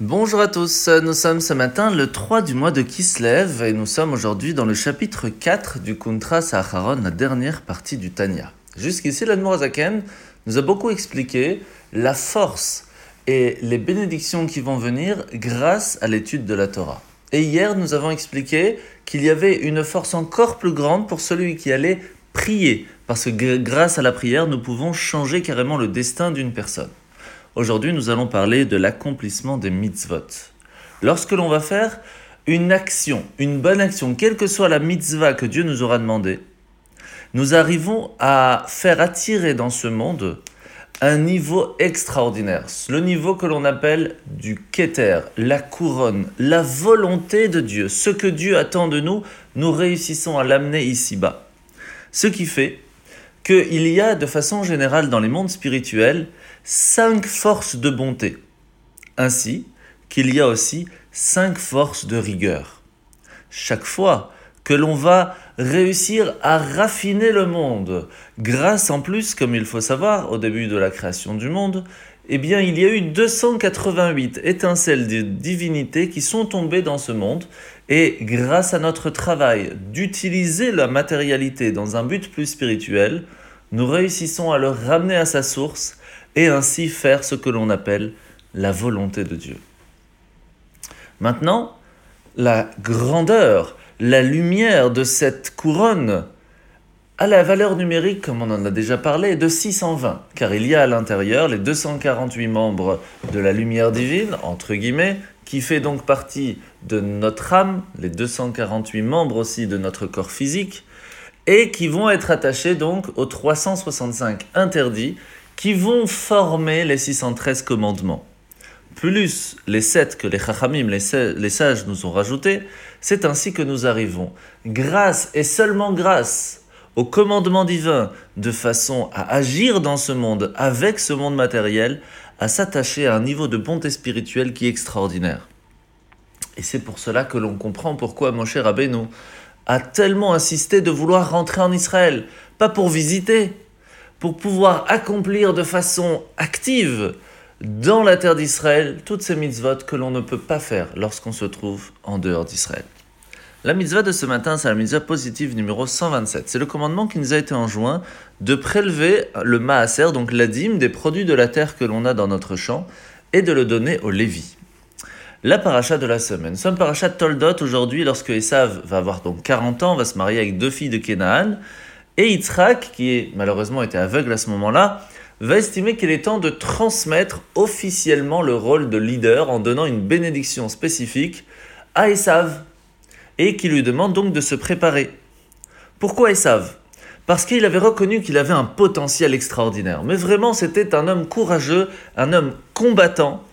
Bonjour à tous, nous sommes ce matin le 3 du mois de Kislev et nous sommes aujourd'hui dans le chapitre 4 du Kuntra Saharon, la dernière partie du Tanya. Jusqu'ici, l'Admorazaken nous a beaucoup expliqué la force et les bénédictions qui vont venir grâce à l'étude de la Torah. Et hier, nous avons expliqué qu'il y avait une force encore plus grande pour celui qui allait prier, parce que grâce à la prière, nous pouvons changer carrément le destin d'une personne. Aujourd'hui, nous allons parler de l'accomplissement des mitzvot. Lorsque l'on va faire une action, une bonne action, quelle que soit la mitzvah que Dieu nous aura demandé, nous arrivons à faire attirer dans ce monde un niveau extraordinaire, le niveau que l'on appelle du Keter, la couronne, la volonté de Dieu, ce que Dieu attend de nous, nous réussissons à l'amener ici-bas. Ce qui fait qu'il y a de façon générale dans les mondes spirituels cinq forces de bonté, ainsi qu'il y a aussi cinq forces de rigueur. Chaque fois que l'on va réussir à raffiner le monde, grâce en plus, comme il faut savoir, au début de la création du monde, eh bien, il y a eu 288 étincelles de divinité qui sont tombées dans ce monde, et grâce à notre travail d'utiliser la matérialité dans un but plus spirituel, nous réussissons à le ramener à sa source et ainsi faire ce que l'on appelle la volonté de Dieu. Maintenant, la grandeur, la lumière de cette couronne a la valeur numérique, comme on en a déjà parlé, de 620, car il y a à l'intérieur les 248 membres de la lumière divine, entre guillemets, qui fait donc partie de notre âme, les 248 membres aussi de notre corps physique, et qui vont être attachés donc aux 365 interdits qui vont former les 613 commandements. Plus les 7 que les chachamim, les sages nous ont rajoutés, c'est ainsi que nous arrivons, grâce et seulement grâce au commandement divin, de façon à agir dans ce monde, avec ce monde matériel, à s'attacher à un niveau de bonté spirituelle qui est extraordinaire. Et c'est pour cela que l'on comprend pourquoi mon cher Rabbeinu a tellement insisté de vouloir rentrer en Israël, pas pour visiter, pour pouvoir accomplir de façon active dans la terre d'Israël toutes ces mitzvot que l'on ne peut pas faire lorsqu'on se trouve en dehors d'Israël. La mitzvah de ce matin, c'est la mitzvah positive numéro 127. C'est le commandement qui nous a été enjoint de prélever le maaser, donc la dîme des produits de la terre que l'on a dans notre champ, et de le donner au Lévi. La paracha de la semaine. Nous sommes paracha Toldot aujourd'hui lorsque Esav va avoir donc 40 ans, va se marier avec deux filles de Kénaan, et Yitzhak, qui malheureusement était aveugle à ce moment-là, va estimer qu'il est temps de transmettre officiellement le rôle de leader en donnant une bénédiction spécifique à Esav et qui lui demande donc de se préparer. Pourquoi Esav? Parce qu'il avait reconnu qu'il avait un potentiel extraordinaire. Mais vraiment, c'était un homme courageux, un homme combattant.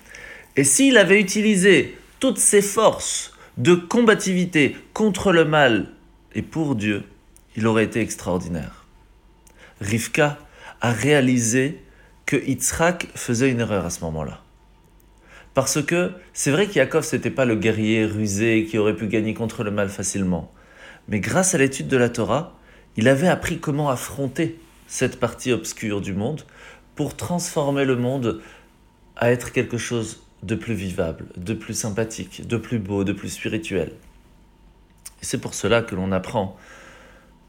Et s'il avait utilisé toutes ses forces de combativité contre le mal et pour Dieu, il aurait été extraordinaire. Rivka a réalisé que Yitzhak faisait une erreur à ce moment-là. Parce que c'est vrai qu'Yakov, n'était pas le guerrier rusé qui aurait pu gagner contre le mal facilement. Mais grâce à l'étude de la Torah, il avait appris comment affronter cette partie obscure du monde pour transformer le monde à être quelque chose de plus vivable, de plus sympathique, de plus beau, de plus spirituel. Et c'est pour cela que l'on apprend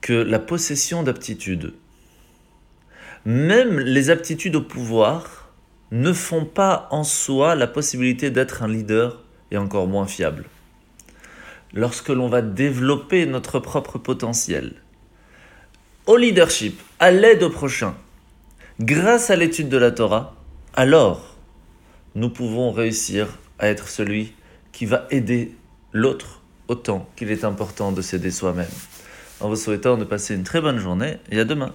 que la possession d'aptitudes, même les aptitudes au pouvoir, ne font pas en soi la possibilité d'être un leader et encore moins fiable. Lorsque l'on va développer notre propre potentiel, au leadership, à l'aide au prochain, grâce à l'étude de la Torah, alors nous pouvons réussir à être celui qui va aider l'autre autant qu'il est important de s'aider soi-même en vous souhaitant de passer une très bonne journée et à demain.